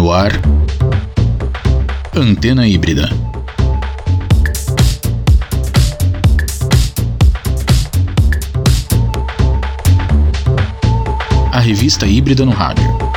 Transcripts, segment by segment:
No ar, Antena Híbrida. A revista híbrida no rádio.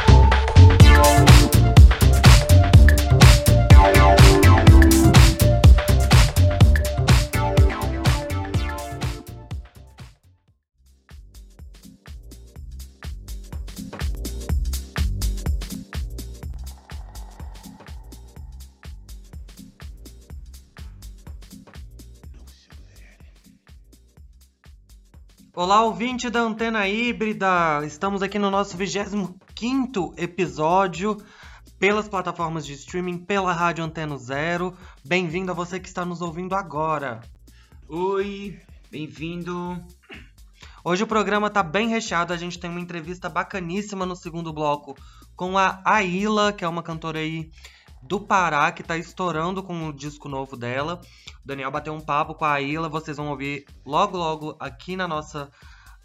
Ouvinte da Antena Híbrida! Estamos aqui no nosso 25 episódio pelas plataformas de streaming, pela Rádio Antena Zero. Bem-vindo a você que está nos ouvindo agora. Oi, bem-vindo. Hoje o programa tá bem recheado, a gente tem uma entrevista bacaníssima no segundo bloco com a Aila, que é uma cantora aí do Pará, que tá estourando com o disco novo dela. O Daniel bateu um papo com a Aila, vocês vão ouvir logo logo aqui na nossa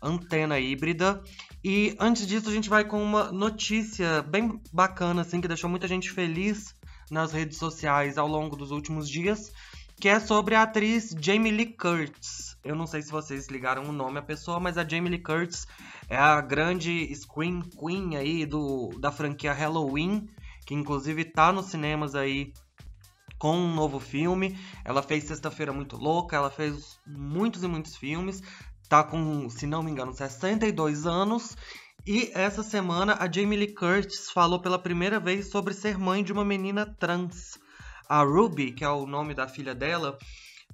antena híbrida. E antes disso, a gente vai com uma notícia bem bacana, assim, que deixou muita gente feliz nas redes sociais ao longo dos últimos dias, que é sobre a atriz Jamie Lee Curtis. Eu não sei se vocês ligaram o nome à pessoa, mas a Jamie Lee Curtis é a grande Scream Queen aí do, da franquia Halloween que inclusive tá nos cinemas aí com um novo filme. Ela fez Sexta-feira Muito Louca, ela fez muitos e muitos filmes. Tá com, se não me engano, 62 anos. E essa semana a Jamie Lee Curtis falou pela primeira vez sobre ser mãe de uma menina trans. A Ruby, que é o nome da filha dela,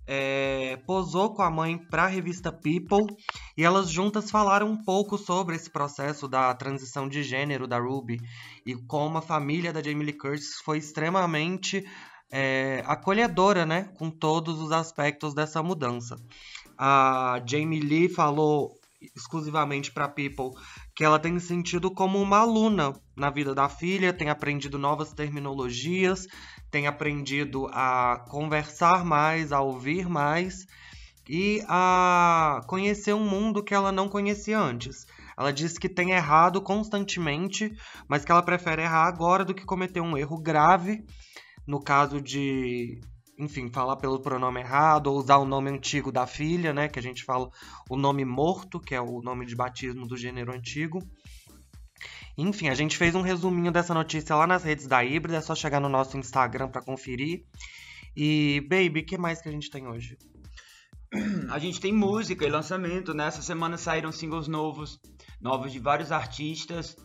é, posou com a mãe para a revista People e elas juntas falaram um pouco sobre esse processo da transição de gênero da Ruby e como a família da Jamie Lee Curtis foi extremamente é, acolhedora, né, com todos os aspectos dessa mudança. A Jamie Lee falou exclusivamente para People que ela tem sentido como uma aluna na vida da filha, tem aprendido novas terminologias, tem aprendido a conversar mais, a ouvir mais e a conhecer um mundo que ela não conhecia antes. Ela diz que tem errado constantemente, mas que ela prefere errar agora do que cometer um erro grave, no caso de, enfim, falar pelo pronome errado ou usar o nome antigo da filha, né, que a gente fala o nome morto, que é o nome de batismo do gênero antigo. Enfim, a gente fez um resuminho dessa notícia lá nas redes da Híbrida, é só chegar no nosso Instagram para conferir. E, baby, o que mais que a gente tem hoje? A gente tem música e lançamento, né? Essa semana saíram singles novos, novos de vários artistas.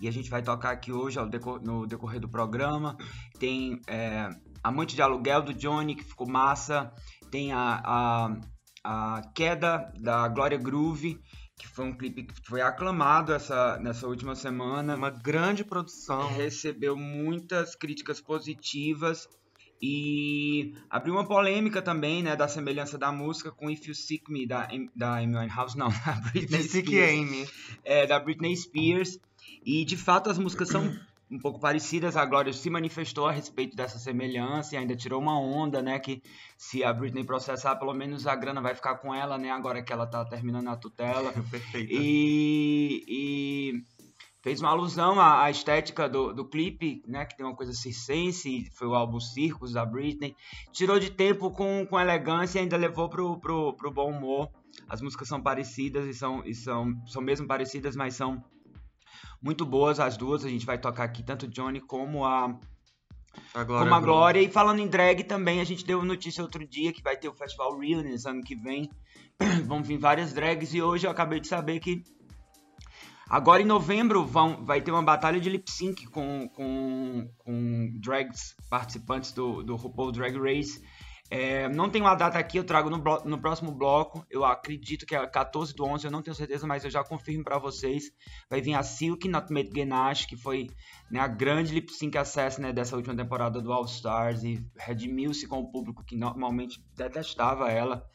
E a gente vai tocar aqui hoje no decorrer do programa. Tem é, Amante de Aluguel do Johnny, que ficou massa. Tem a, a, a Queda da Glória Groove, que foi um clipe que foi aclamado essa, nessa última semana. Uma grande produção. Recebeu muitas críticas positivas e abriu uma polêmica também, né, da semelhança da música com If You Seek Me, da, da Amy Winehouse, não, da Britney Spears. Amy. É, da Britney Spears. E, de fato, as músicas são um pouco parecidas. A Glória se manifestou a respeito dessa semelhança e ainda tirou uma onda, né? Que se a Britney processar, pelo menos a grana vai ficar com ela, né? Agora que ela tá terminando a tutela. Perfeito. E, e fez uma alusão à, à estética do, do clipe, né? Que tem uma coisa circense, foi o álbum Circus da Britney. Tirou de tempo com, com elegância e ainda levou pro, pro, pro bom humor. As músicas são parecidas e são, e são, são mesmo parecidas, mas são muito boas as duas. A gente vai tocar aqui tanto Johnny como a a Glória, como a Glória. E falando em drag também, a gente deu notícia outro dia que vai ter o Festival Realness ano que vem. Vão vir várias drags e hoje eu acabei de saber que agora em novembro vão, vai ter uma batalha de lip sync com, com, com drags participantes do, do RuPaul Drag Race. É, não tem uma data aqui, eu trago no, no, próximo bloco. Eu acredito que é 14 do 11, eu não tenho certeza, mas eu já confirmo para vocês. Vai vir a Silk Nutmeg Ganache, que foi né, a grande lip sync access né, dessa última temporada do All Stars e redimiu-se com o público que normalmente detestava ela.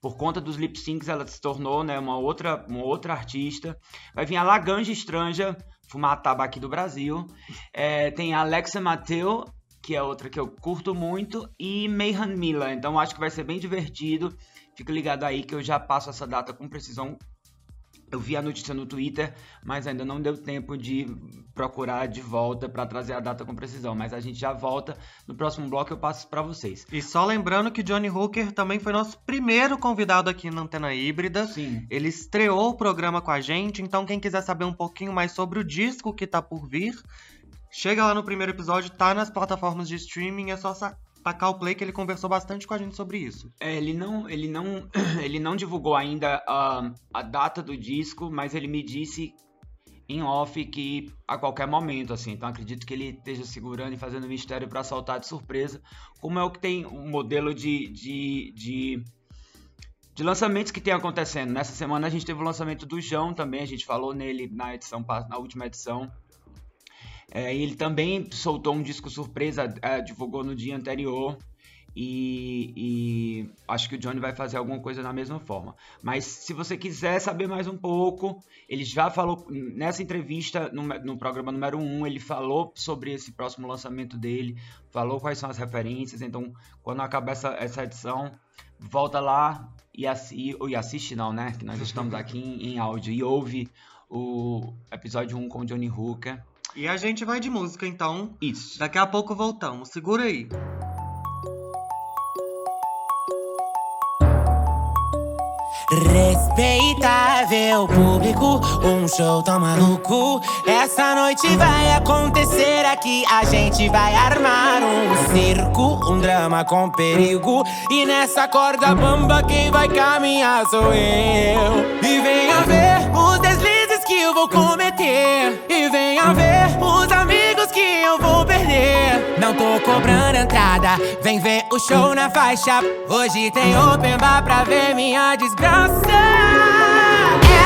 Por conta dos lip syncs, ela se tornou né, uma, outra, uma outra artista. Vai vir a Laganja Estranja, fumar tabaco do Brasil. É, tem a Alexa Mateu que é outra que eu curto muito, e Mayhan Mila. Então acho que vai ser bem divertido. Fica ligado aí que eu já passo essa data com precisão Eu vi a notícia no Twitter, mas ainda não deu tempo de procurar de volta para trazer a data com precisão. Mas a gente já volta. No próximo bloco eu passo para vocês. E só lembrando que Johnny Hooker também foi nosso primeiro convidado aqui na Antena Híbrida. Sim. Ele estreou o programa com a gente, então quem quiser saber um pouquinho mais sobre o disco que tá por vir, chega lá no primeiro episódio, tá nas plataformas de streaming, é só tacar o play que ele conversou bastante com a gente sobre isso. É, ele não, ele não, ele não divulgou ainda a, a data do disco, mas ele me disse em off que a qualquer momento, assim. Então acredito que ele esteja segurando e fazendo mistério para soltar de surpresa, como é o que tem um modelo de, de, de, de, lançamentos que tem acontecendo. Nessa semana a gente teve o lançamento do João também, a gente falou nele na edição na última edição. É, ele também soltou um disco surpresa, é, divulgou no dia anterior. E, e, acho que o Johnny vai fazer alguma coisa da mesma forma. Mas se você quiser saber mais um pouco, ele já falou nessa entrevista no, no programa número 1, ele falou sobre esse próximo lançamento dele, falou quais são as referências. Então, quando acabar essa, essa edição, volta lá e, assi, e assiste, não, né? Que nós estamos aqui em, em áudio e ouve o episódio 1 com o Johnny Hooker e a gente vai de música então. Isso. Daqui a pouco voltamos. Segura aí. Respeitável público, um show tão maluco. Essa noite vai acontecer aqui. A gente vai armar um circo, um drama com perigo. E nessa corda bamba, quem vai caminhar sou eu. E venha ver os deslizes eu vou cometer. E venha ver os amigos que eu vou perder. Não tô cobrando entrada, vem ver o show na faixa. Hoje tem open bar pra ver minha desgraça.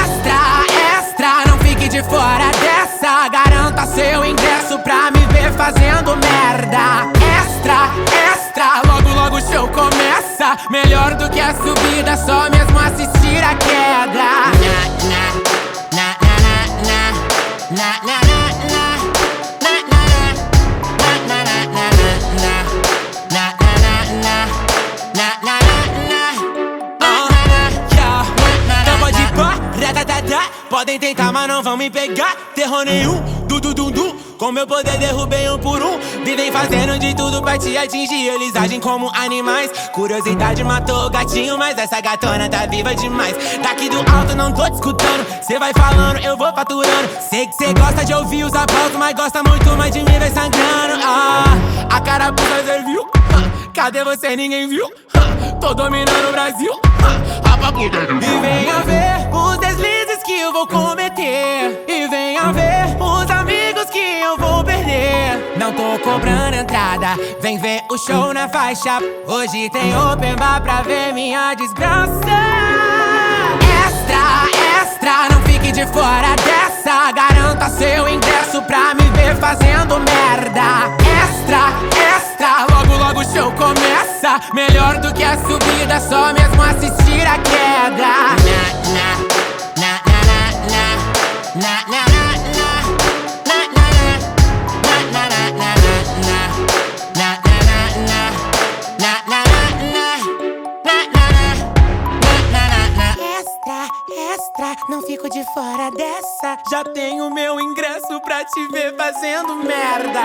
Extra, extra, não fique de fora dessa. Garanta seu ingresso pra me ver fazendo merda. Extra, extra, logo logo o show começa. Melhor do que a subida, só mesmo assistir a queda. Podem tentar, mas não vão me pegar. Terror nenhum, du du du du. Com meu poder derrubei um por um. Vivem fazendo de tudo pra te atingir. Eles agem como animais. Curiosidade matou o gatinho, mas essa gatona tá viva demais. Daqui do alto não tô te escutando. Cê vai falando, eu vou faturando. Sei que cê gosta de ouvir os aplausos, mas gosta muito mais de mim, vai sangrando. Ah, a cara cê viu? Cadê você? Ninguém viu? Tô dominando o Brasil. E venha ver os deslizes que eu vou cometer. E venha ver os amigos que eu vou perder. Não tô cobrando entrada, vem ver o show na faixa. Hoje tem open bar pra ver minha desgraça. Extra, extra, não fique de fora dessa. Garanta seu ingresso pra me ver fazendo merda. Extra, extra, logo logo o show começa. Melhor do que a subida, só mesmo assistir a queda. Não fico de fora dessa. Já tenho meu ingresso pra te ver fazendo merda.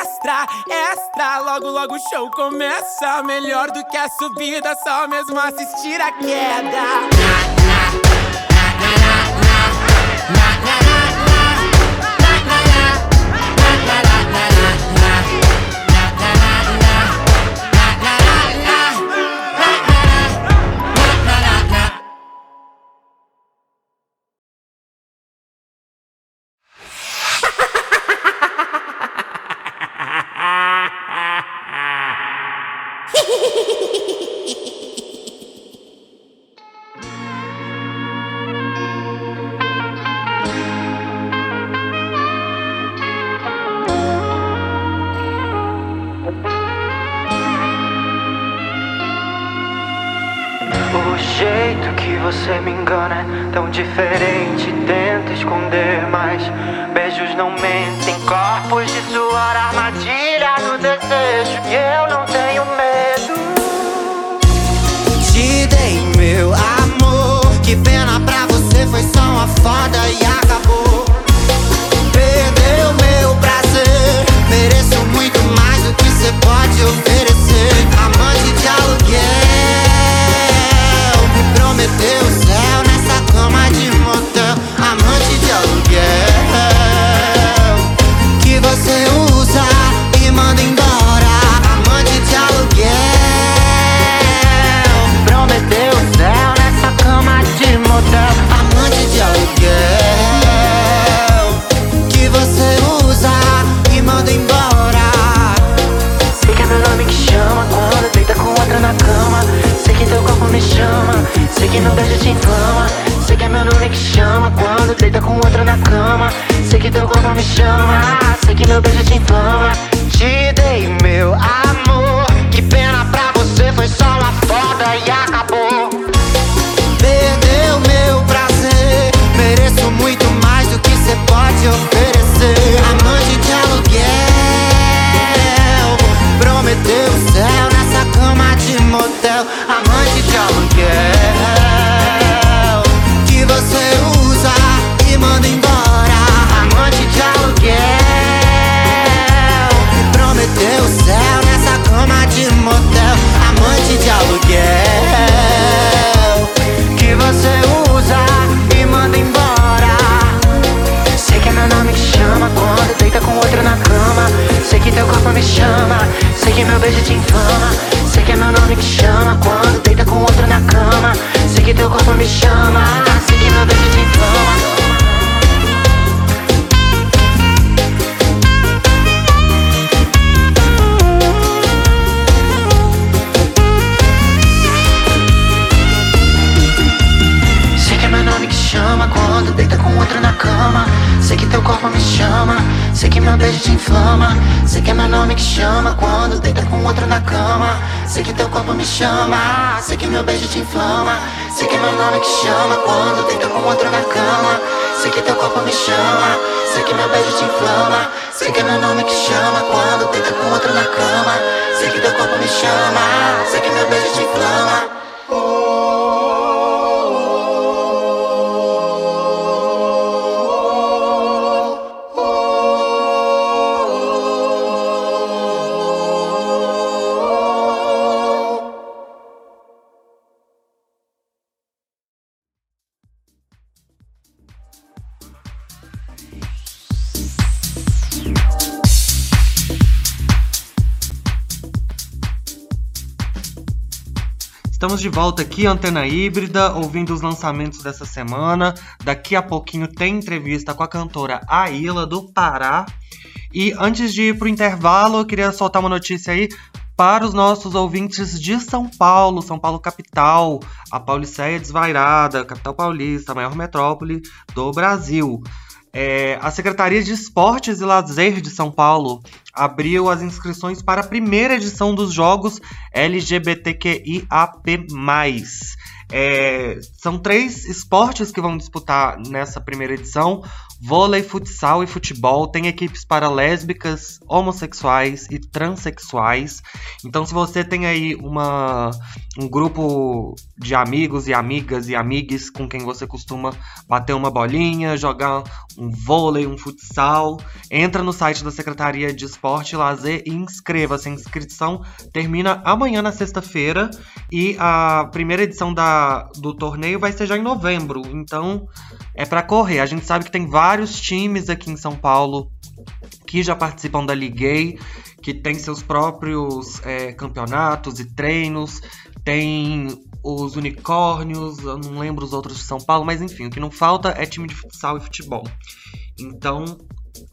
Extra, extra, logo logo o show começa. Melhor do que a subida, só mesmo assistir a queda. Na, na, corpo me chama, sei que meu beijo te inflama. Sei que é meu nome que chama quando deita com outro na cama. Sei que teu corpo me chama, sei que meu beijo te inflama. Estamos de volta aqui, Antena Híbrida, ouvindo os lançamentos dessa semana. Daqui a pouquinho tem entrevista com a cantora Aila, do Pará. E antes de ir pro intervalo, eu queria soltar uma notícia aí para os nossos ouvintes de São Paulo, São Paulo capital, a Pauliceia Desvairada, capital paulista, a maior metrópole do Brasil. É, a Secretaria de Esportes e Lazer de São Paulo abriu as inscrições para a primeira edição dos Jogos LGBTQIAP+. É, são três esportes que vão disputar nessa primeira edição: vôlei, futsal e futebol. Tem equipes para lésbicas, homossexuais e transexuais. Então, se você tem aí uma, um grupo de amigos e amigas e amigues com quem você costuma bater uma bolinha, jogar um vôlei, um futsal, entra no site da Secretaria de Esporte Lazer e inscreva-se. A inscrição termina amanhã na sexta-feira e a primeira edição da do torneio vai ser já em novembro. Então é para correr. A gente sabe que tem vários times aqui em São Paulo que já participam da Liguei, que tem seus próprios é, campeonatos e treinos. Tem os unicórnios, eu não lembro os outros de São Paulo, mas enfim, o que não falta é time de futsal e futebol. Então,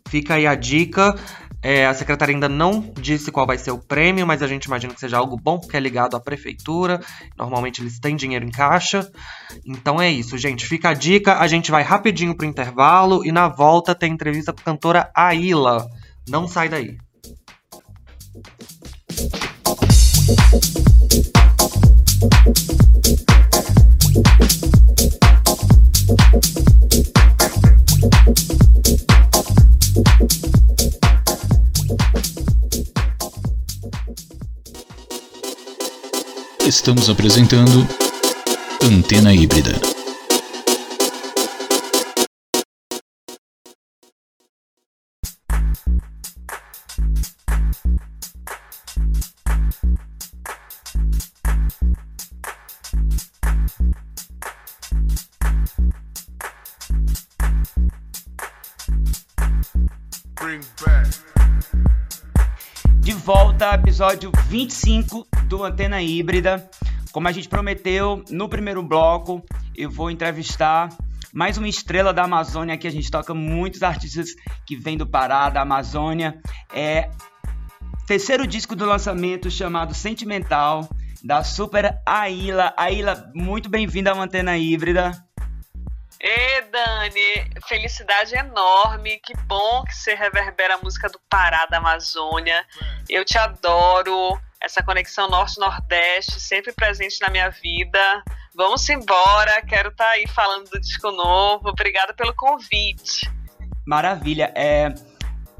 fica aí a dica. É, a secretaria ainda não disse qual vai ser o prêmio, mas a gente imagina que seja algo bom, porque é ligado à prefeitura. Normalmente eles têm dinheiro em caixa. Então é isso, gente. Fica a dica. A gente vai rapidinho pro intervalo e na volta tem entrevista com a cantora Aila. Não sai daí. Estamos apresentando Antena Híbrida. De volta, episódio 25 do Antena Híbrida. Como a gente prometeu no primeiro bloco, eu vou entrevistar mais uma estrela da Amazônia que a gente toca muitos artistas que vêm do Pará, da Amazônia. É terceiro disco do lançamento chamado Sentimental da Super Aila. Aila, muito bem-vinda à Antena Híbrida. Ê, Dani, felicidade enorme. Que bom que você reverbera a música do Pará da Amazônia. Eu te adoro. Essa conexão norte-nordeste sempre presente na minha vida. Vamos embora. Quero estar tá aí falando do disco novo. Obrigada pelo convite. Maravilha. É,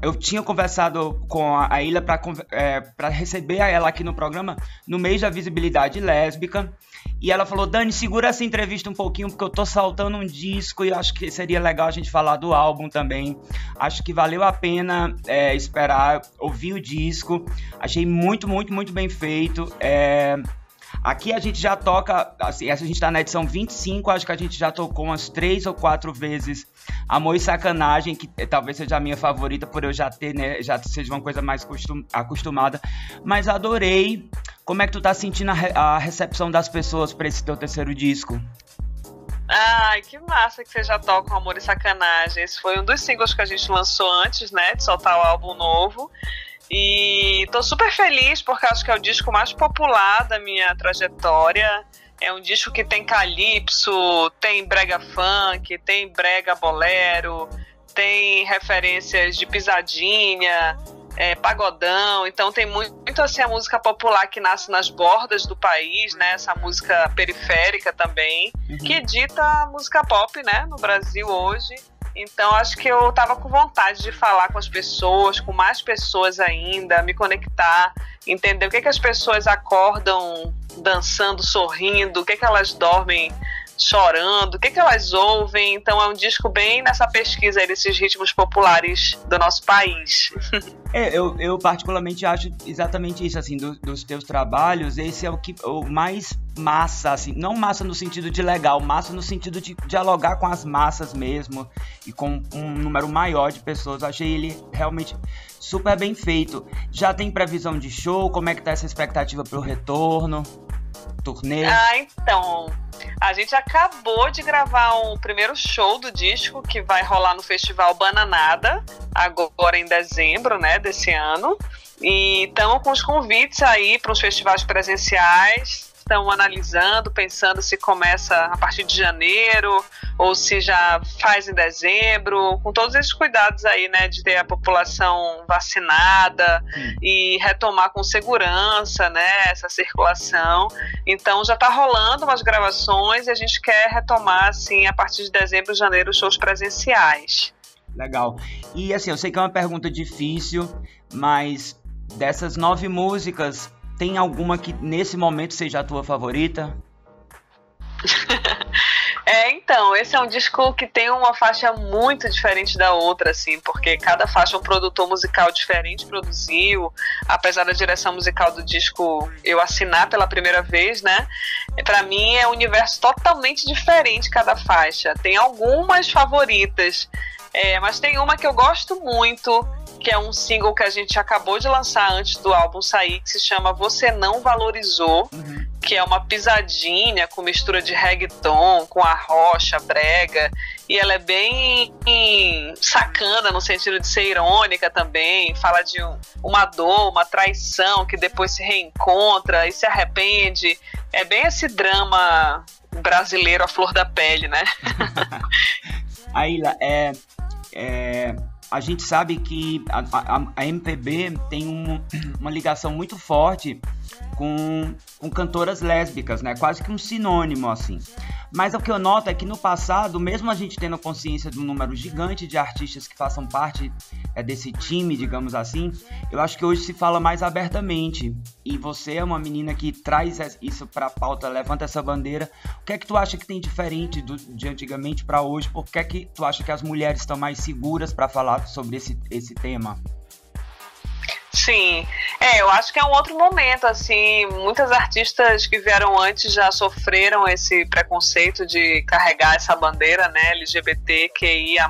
eu tinha conversado com a Ilha para é, receber ela aqui no programa no mês da visibilidade lésbica. E ela falou: Dani, segura essa entrevista um pouquinho, porque eu tô saltando um disco e acho que seria legal a gente falar do álbum também. Acho que valeu a pena é, esperar, ouvir o disco. Achei muito, muito, muito bem feito. É, Aqui a gente já toca, assim, a gente tá na edição 25, acho que a gente já tocou umas três ou quatro vezes Amor e Sacanagem, que talvez seja a minha favorita por eu já ter, né, já seja uma coisa mais costum, acostumada, mas adorei. Como é que tu tá sentindo a, a recepção das pessoas para esse teu terceiro disco? Ai, que massa que você já toca Amor e Sacanagem. Esse foi um dos singles que a gente lançou antes, né, de soltar o álbum novo. E tô super feliz porque acho que é o disco mais popular da minha trajetória. É um disco que tem calypso, tem brega funk, tem brega bolero, tem referências de pisadinha, é, pagodão. Então tem muito, muito assim a música popular que nasce nas bordas do país, né? Essa música periférica também, uhum. que dita a música pop, né? No Brasil hoje. Então acho que eu tava com vontade de falar com as pessoas, com mais pessoas ainda, me conectar, entender o que, que as pessoas acordam dançando, sorrindo, o que, que elas dormem chorando, o que, que elas ouvem. Então é um disco bem nessa pesquisa aí desses ritmos populares do nosso país. É, eu, eu particularmente acho exatamente isso, assim, do, dos teus trabalhos, esse é o que o mais massa, assim, não massa no sentido de legal, massa no sentido de dialogar com as massas mesmo e com um número maior de pessoas. Achei ele realmente super bem feito. Já tem previsão de show? Como é que tá essa expectativa pro retorno? Turnê? Ah, então. A gente acabou de gravar um primeiro show do disco que vai rolar no Festival Bananada, agora em dezembro, né, desse ano. E estamos com os convites aí para os festivais presenciais estão analisando, pensando se começa a partir de janeiro ou se já faz em dezembro, com todos esses cuidados aí, né, de ter a população vacinada hum. e retomar com segurança, né, essa circulação. Então já está rolando umas gravações e a gente quer retomar, assim, a partir de dezembro, janeiro, shows presenciais. Legal. E assim, eu sei que é uma pergunta difícil, mas dessas nove músicas, tem alguma que nesse momento seja a tua favorita? É, então, esse é um disco que tem uma faixa muito diferente da outra, assim, porque cada faixa é um produtor musical diferente produziu, apesar da direção musical do disco eu assinar pela primeira vez, né? Para mim é um universo totalmente diferente cada faixa. Tem algumas favoritas, é, mas tem uma que eu gosto muito, que é um single que a gente acabou de lançar antes do álbum sair, que se chama Você Não Valorizou, uhum. que é uma pisadinha com mistura de reggaeton, com a rocha, brega, e ela é bem sacana no sentido de ser irônica também, fala de um, uma dor, uma traição que depois se reencontra e se arrepende. É bem esse drama brasileiro à flor da pele, né? Aila, é, é, a gente sabe que a, a, a MPB tem um, uma ligação muito forte com, com cantoras lésbicas, né? Quase que um sinônimo, assim. Mas o que eu noto é que no passado, mesmo a gente tendo consciência de um número gigante de artistas que façam parte é, desse time, digamos assim, eu acho que hoje se fala mais abertamente. E você é uma menina que traz isso para a pauta, levanta essa bandeira. O que é que tu acha que tem diferente do, de antigamente para hoje? Por que é que tu acha que as mulheres estão mais seguras para falar sobre esse, esse tema? Sim, é, eu acho que é um outro momento, assim, muitas artistas que vieram antes já sofreram esse preconceito de carregar essa bandeira, né, LGBTQIA+,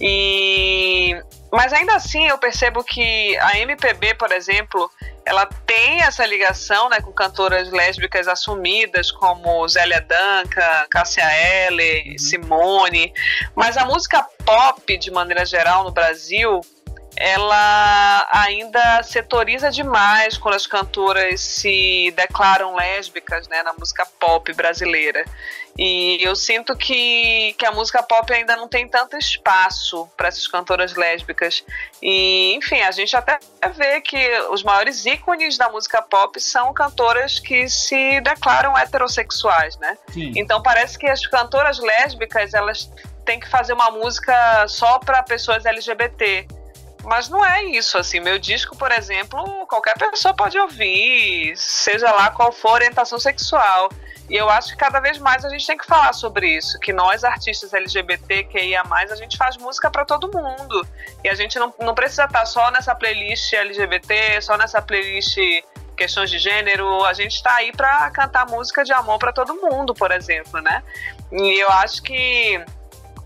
e... Mas ainda assim eu percebo que a MPB, por exemplo, ela tem essa ligação né, com cantoras lésbicas assumidas como Zélia Duncan, Cássia Eller, uhum. Simone, mas a música pop, de maneira geral, no Brasil, ela ainda setoriza demais quando as cantoras se declaram lésbicas né, na música pop brasileira. E eu sinto que, que a música pop ainda não tem tanto espaço para essas cantoras lésbicas. E, enfim, a gente até vê que os maiores ícones da música pop são cantoras que se declaram heterossexuais, né? Sim. Então parece que as cantoras lésbicas, elas têm que fazer uma música só para pessoas LGBT. Mas não é isso, assim. Meu disco, por exemplo, qualquer pessoa pode ouvir, seja lá qual for a orientação sexual. E eu acho que cada vez mais a gente tem que falar sobre isso, que nós artistas LGBT, QIA+, a gente faz música para todo mundo. E a gente não, não precisa estar só nessa playlist LGBT, só nessa playlist questões de gênero, a gente está aí para cantar música de amor para todo mundo, por exemplo, né? E eu acho que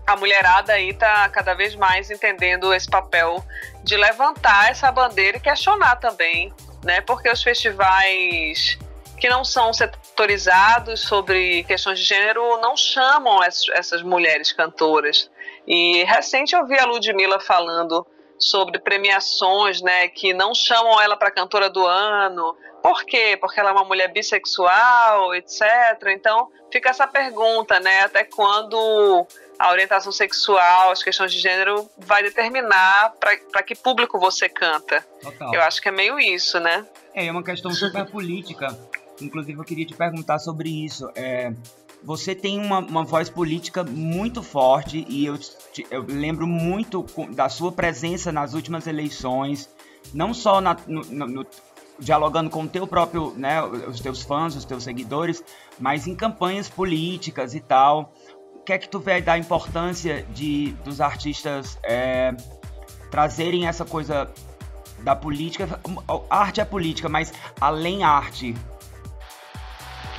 a mulherada aí tá cada vez mais entendendo esse papel de levantar essa bandeira e questionar também, né? Porque os festivais que não são setorizados sobre questões de gênero não chamam essas mulheres cantoras. E recente eu vi a Ludmilla falando sobre premiações, né, que não chamam ela para cantora do ano. Por quê? Porque ela é uma mulher bissexual, etc. Então, fica essa pergunta, né, até quando a orientação sexual, as questões de gênero vai determinar para que público você canta. Total. Eu acho que é meio isso, né? É, é uma questão super política. Inclusive, eu queria te perguntar sobre isso. É, você tem uma, uma voz política muito forte e eu, te- eu lembro muito da sua presença nas últimas eleições, não só na- no- no- no- dialogando com o teu próprio, né, os teus fãs, os teus seguidores, mas em campanhas políticas e tal. Que é que tu vê da importância de dos artistas é, trazerem essa coisa da política? A arte é política, mas além arte,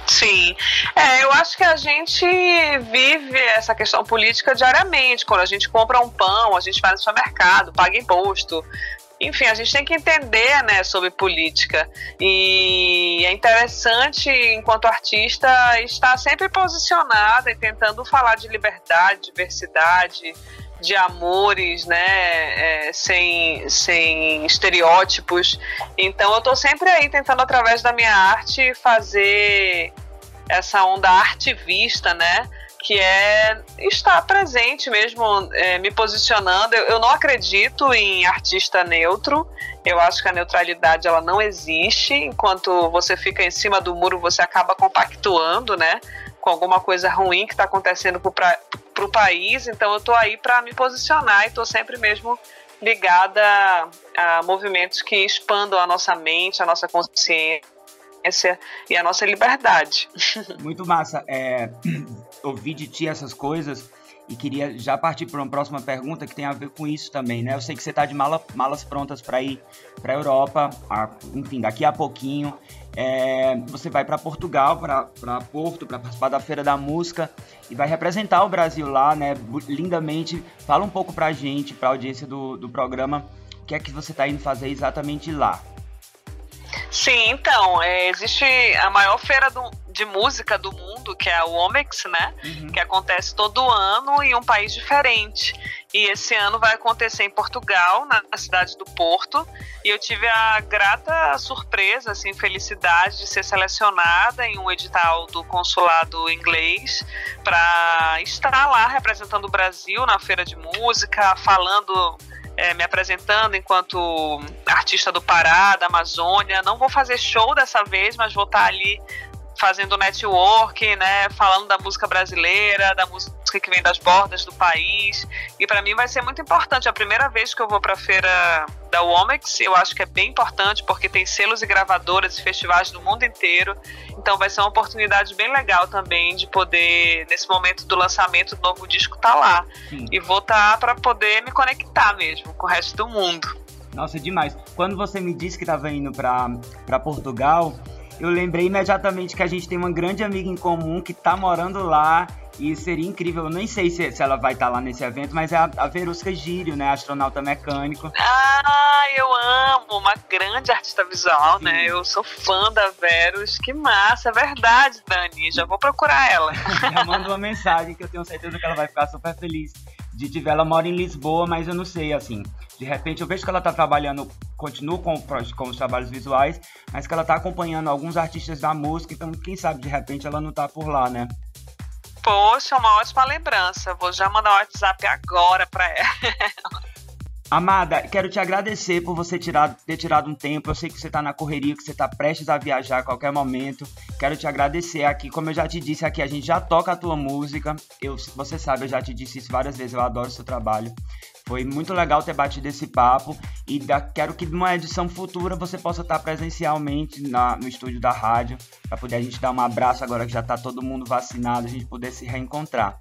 Sim. É, eu acho que a gente vive essa questão política diariamente. Quando a gente compra um pão, a gente vai no supermercado, paga imposto. Enfim, a gente tem que entender né, sobre política. E é interessante, enquanto artista, estar sempre posicionada e tentando falar de liberdade, diversidade, de amores, né, é, sem, sem estereótipos. Então eu estou sempre aí tentando, através da minha arte, fazer essa onda artivista, né? Que é estar presente mesmo, é, me posicionando. Eu, eu não acredito em artista neutro. Eu acho que a neutralidade ela não existe. Enquanto você fica em cima do muro, você acaba compactuando, né? Com alguma coisa ruim que está acontecendo para o país. Então eu estou aí para me posicionar e estou sempre mesmo ligada a movimentos que expandam a nossa mente, a nossa consciência e a nossa liberdade. Muito massa. É, ouvi de ti essas coisas e queria já partir para uma próxima pergunta que tem a ver com isso também, né? Eu sei que você está de mala- malas prontas para ir para a Europa, enfim, daqui a pouquinho. É, você vai para Portugal, para Porto, para participar da Feira da Música e vai representar o Brasil lá, né? Lindamente. Fala um pouco para a gente, para a audiência do, do programa, o que é que você está indo fazer exatamente lá. Sim, então, é, existe a maior feira do- de música do mundo, que é a Womex, né? Que acontece todo ano em um país diferente. E esse ano vai acontecer em Portugal, na, na cidade do Porto. E eu tive a grata surpresa, assim, felicidade de ser selecionada em um edital do consulado inglês para estar lá representando o Brasil na feira de música, falando é, me apresentando enquanto artista do Pará, da Amazônia. Não vou fazer show dessa vez, mas vou estar ali fazendo network, né, falando da música brasileira, da música que vem das bordas do país. E para mim vai ser muito importante. É a primeira vez que eu vou para a feira da Womex, eu acho que é bem importante porque tem selos e gravadoras e festivais do mundo inteiro. Então vai ser uma oportunidade bem legal também de poder nesse momento do lançamento do novo disco estar lá. Sim. E vou estar para poder me conectar mesmo com o resto do mundo. Nossa, demais. Quando você me disse que estava indo para Portugal, eu lembrei imediatamente que a gente tem uma grande amiga em comum que tá morando lá e seria incrível. Eu nem sei se, se ela vai estar lá nesse evento, mas é a, a Verusca Gírio, né? Astronauta mecânico. Ah, eu amo, uma grande artista visual, Sim. né? Eu sou fã da Verus, que massa, é verdade, Dani. Já vou procurar ela. Já manda uma mensagem que eu tenho certeza que ela vai ficar super feliz de te ver. Ela mora em Lisboa, mas eu não sei, assim, De repente eu vejo que ela tá trabalhando, continua com, com os trabalhos visuais, mas que ela tá acompanhando alguns artistas da música, então quem sabe de repente ela não tá por lá, né? Poxa, uma ótima lembrança. Vou já mandar um WhatsApp agora pra ela. Amada, quero te agradecer por você tirar, ter tirado um tempo. Eu sei que você está na correria, que você está prestes a viajar a qualquer momento. Quero te agradecer aqui. Como eu já te disse aqui, a gente já toca a tua música. Eu, você sabe, eu já te disse isso várias vezes. Eu adoro o seu trabalho. Foi muito legal ter batido esse papo e da, quero que numa edição futura você possa estar presencialmente na, no estúdio da rádio para poder a gente dar um abraço agora que já está todo mundo vacinado, a gente poder se reencontrar.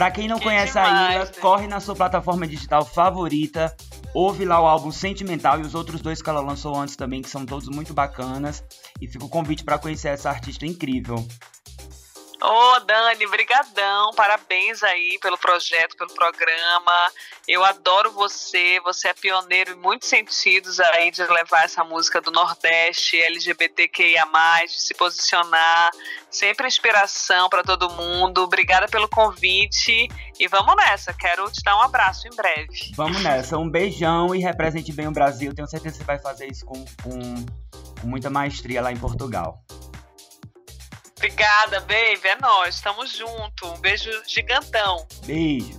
Para quem não que conhece demais, a Ilha, né? corre na sua plataforma digital favorita, ouve lá o álbum Sentimental e os outros dois que ela lançou antes também, que são todos muito bacanas. E fica o convite para conhecer essa artista incrível. Ô, oh, Dani, brigadão, parabéns aí pelo projeto, pelo programa. Eu adoro você, você é pioneiro em muitos sentidos aí de levar essa música do Nordeste, LGBTQIA+, de se posicionar, sempre inspiração para todo mundo. Obrigada pelo convite e vamos nessa, quero te dar um abraço em breve. Vamos nessa, um beijão e represente bem o Brasil. Tenho certeza que você vai fazer isso com, com, com muita maestria lá em Portugal. Obrigada, baby. É nós. Tamo junto. Um beijo gigantão. Beijo.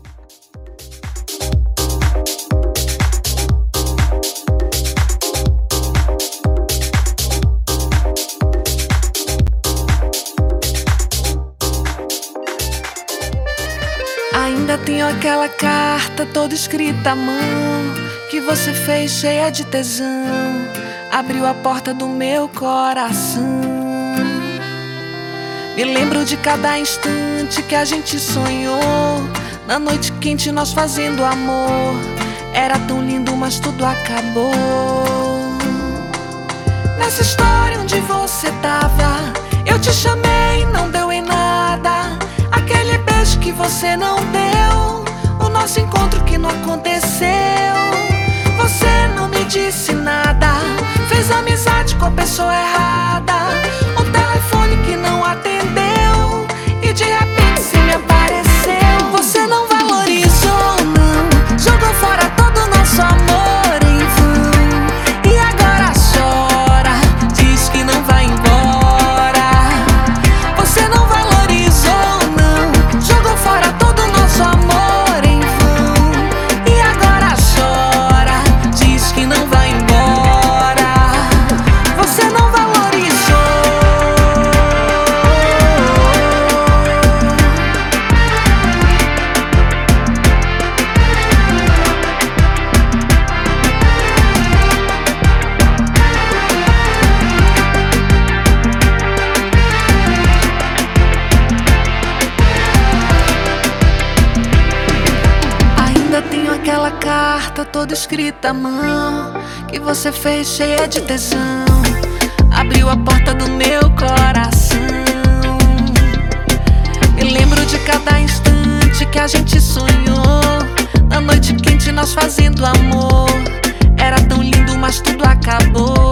Ainda tenho aquela carta toda escrita à mão que você fez cheia de tesão. Abriu a porta do meu coração. Me lembro de cada instante que a gente sonhou. Na noite quente, nós fazendo amor. Era tão lindo, mas tudo acabou. Nessa história onde você tava, eu te chamei, não deu em nada. Aquele beijo que você não deu, o nosso encontro que não aconteceu. Você não me disse nada, fez amizade com a pessoa errada. Você fez cheia de tesão. Abriu a porta do meu coração. Me lembro de cada instante que a gente sonhou. Na noite quente, nós fazendo amor. Era tão lindo, mas tudo acabou.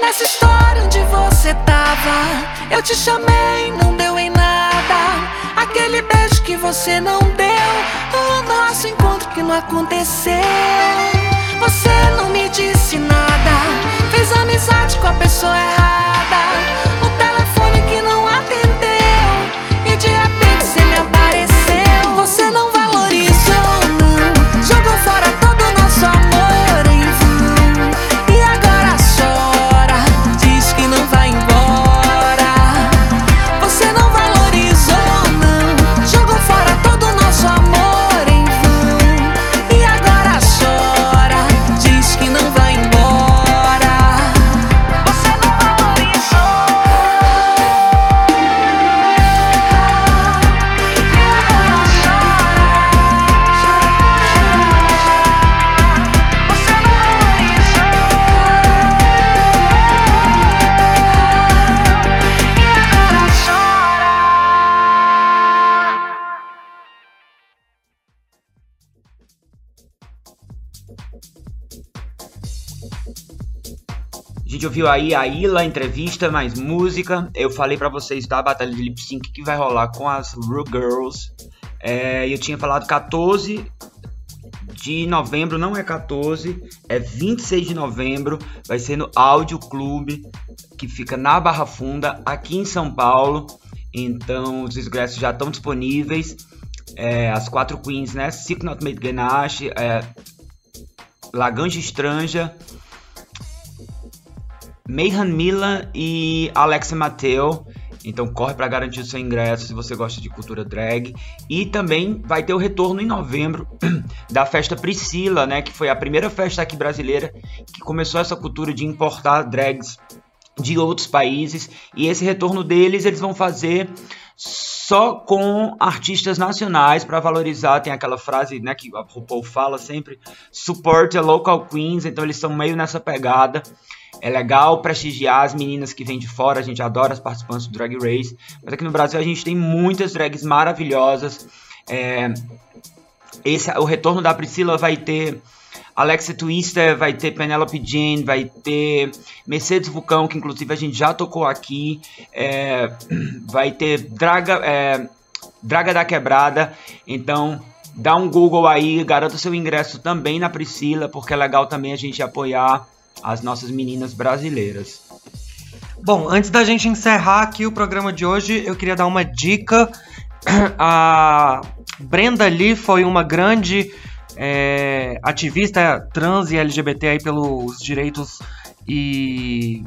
Nessa história onde você tava, eu te chamei, não deu em nada. Aquele beijo que você não deu, o nosso encontro que não aconteceu. Você não me disse nada, fez amizade com a pessoa errada. O telefone que não atendeu, e de repente você me apareceu. Ouviu aí a Ila, entrevista, mais música. Eu falei pra vocês da batalha de lip sync que vai rolar com as Ru Girls. É, eu tinha falado 14 de novembro, não é 14, é 26 de novembro. Vai ser no Áudio Clube, que fica na Barra Funda, aqui em São Paulo. Então os ingressos já estão disponíveis. É, as quatro queens, né? Sick Not Made Ganache, é, Laganja Estranja, Mayhan Milan e Alexa Mateo. Então corre para garantir o seu ingresso se você gosta de cultura drag. E também vai ter o retorno em novembro da festa Priscila, né, que foi a primeira festa aqui brasileira que começou essa cultura de importar drags de outros países. E esse retorno deles eles vão fazer só com artistas nacionais para valorizar. Tem aquela frase né, que a RuPaul fala sempre: support the local queens. Então eles estão meio nessa pegada. É legal prestigiar as meninas que vêm de fora, a gente adora as participantes do Drag Race. Mas aqui no Brasil a gente tem muitas drags maravilhosas. É, esse, o retorno da Priscila vai ter Alexa Twister, vai ter Penelope Jean, vai ter Mercedes Vulcão, que inclusive a gente já tocou aqui. É, vai ter Draga, é, Draga da Quebrada. Então dá um Google aí, garanta seu ingresso também na Priscila, porque é legal também a gente apoiar as nossas meninas brasileiras. Bom, antes da gente encerrar aqui o programa de hoje, eu queria dar uma dica. A Brenda Lee foi uma grande é, ativista trans e LGBT aí pelos direitos e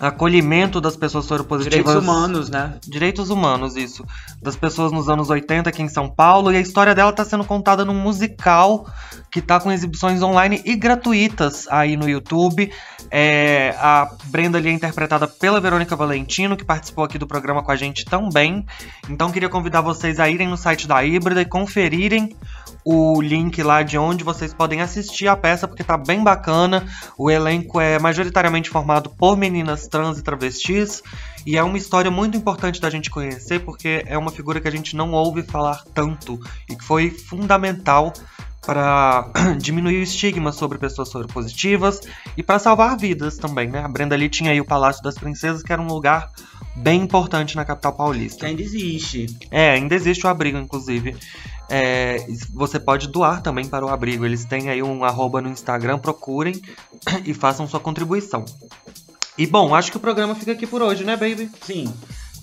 acolhimento das pessoas soropositivas. Direitos humanos, né? Direitos humanos, isso. Das pessoas nos anos 80 aqui em São Paulo. E a história dela está sendo contada num musical que está com exibições online e gratuitas aí no YouTube. É, a Brenda ali é interpretada pela Verônica Valentino, que participou aqui do programa com a gente também. Então queria convidar vocês a irem no site da Híbrida e conferirem o link lá de onde vocês podem assistir a peça, porque tá bem bacana. O elenco é majoritariamente formado por meninas trans e travestis. E é uma história muito importante da gente conhecer, porque é uma figura que a gente não ouve falar tanto e que foi fundamental para diminuir o estigma sobre pessoas soropositivas e para salvar vidas também, né? A Brenda Lee tinha aí o Palácio das Princesas, que era um lugar bem importante na capital paulista. Que ainda existe. É, ainda existe o abrigo, inclusive. É, você pode doar também para o abrigo. Eles têm aí um arroba no Instagram, procurem e façam sua contribuição. E bom, acho que o programa fica aqui por hoje, né, baby? Sim.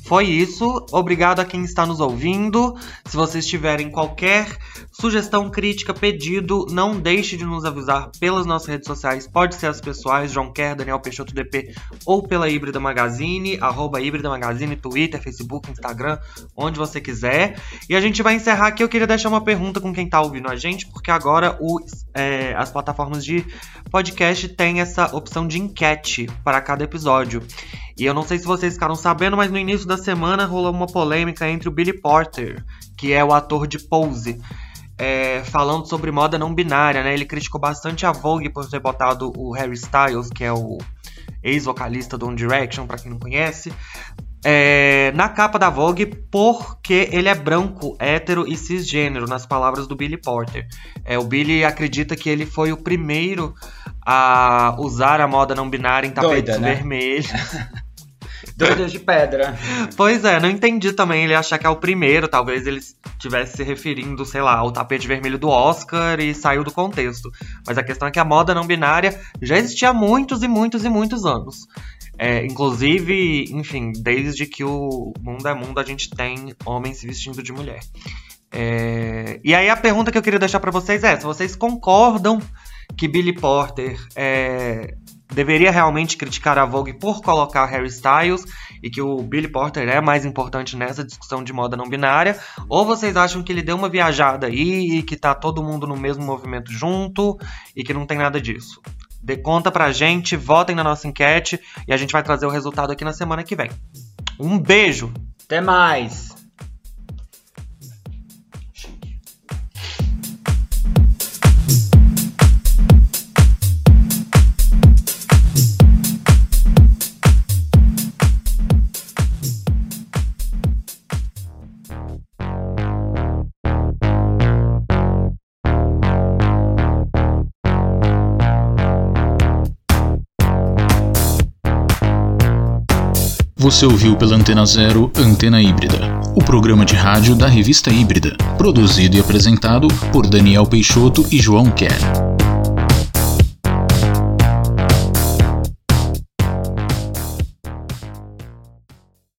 Foi isso. Obrigado a quem está nos ouvindo. Se vocês tiverem qualquer sugestão, crítica, pedido, não deixe de nos avisar pelas nossas redes sociais. Pode ser as pessoais, João Quer, Daniel Peixoto DP, ou pela Híbrida Magazine, arroba Híbrida Magazine, Twitter, Facebook, Instagram, onde você quiser. E a gente vai encerrar aqui. Eu queria deixar uma pergunta com quem está ouvindo a gente, porque agora os, é, as plataformas de podcast têm essa opção de enquete para cada episódio. E eu não sei se vocês ficaram sabendo, mas no início da semana rolou uma polêmica entre o Billy Porter, que é o ator de Pose, é, falando sobre moda não binária, né? Ele criticou bastante a Vogue por ter botado o Harry Styles, que é o ex-vocalista do One Direction, para quem não conhece, é, na capa da Vogue porque ele é branco, hétero e cisgênero, nas palavras do Billy Porter. É, o Billy acredita que ele foi o primeiro a usar a moda não binária em tapetes Doida, né? vermelhos. Doidas de pedra. Pois é, não entendi também ele achar que é o primeiro. Talvez ele estivesse se referindo, sei lá, ao tapete vermelho do Oscar e saiu do contexto. Mas a questão é que a moda não binária já existia há muitos e muitos e muitos anos. É, inclusive, enfim, desde que o mundo é mundo, a gente tem homens se vestindo de mulher. É, e aí a pergunta que eu queria deixar pra vocês é: se vocês concordam que Billy Porter é, deveria realmente criticar a Vogue por colocar Harry Styles e que o Billy Porter é mais importante nessa discussão de moda não binária, ou vocês acham que ele deu uma viajada aí e que tá todo mundo no mesmo movimento junto e que não tem nada disso? Dê conta pra gente, votem na nossa enquete e a gente vai trazer o resultado aqui na semana que vem. Um beijo! Até mais. Você ouviu pela Antena Zero Antena Híbrida, o programa de rádio da revista Híbrida, produzido e apresentado por Daniel Peixoto e João Kerr.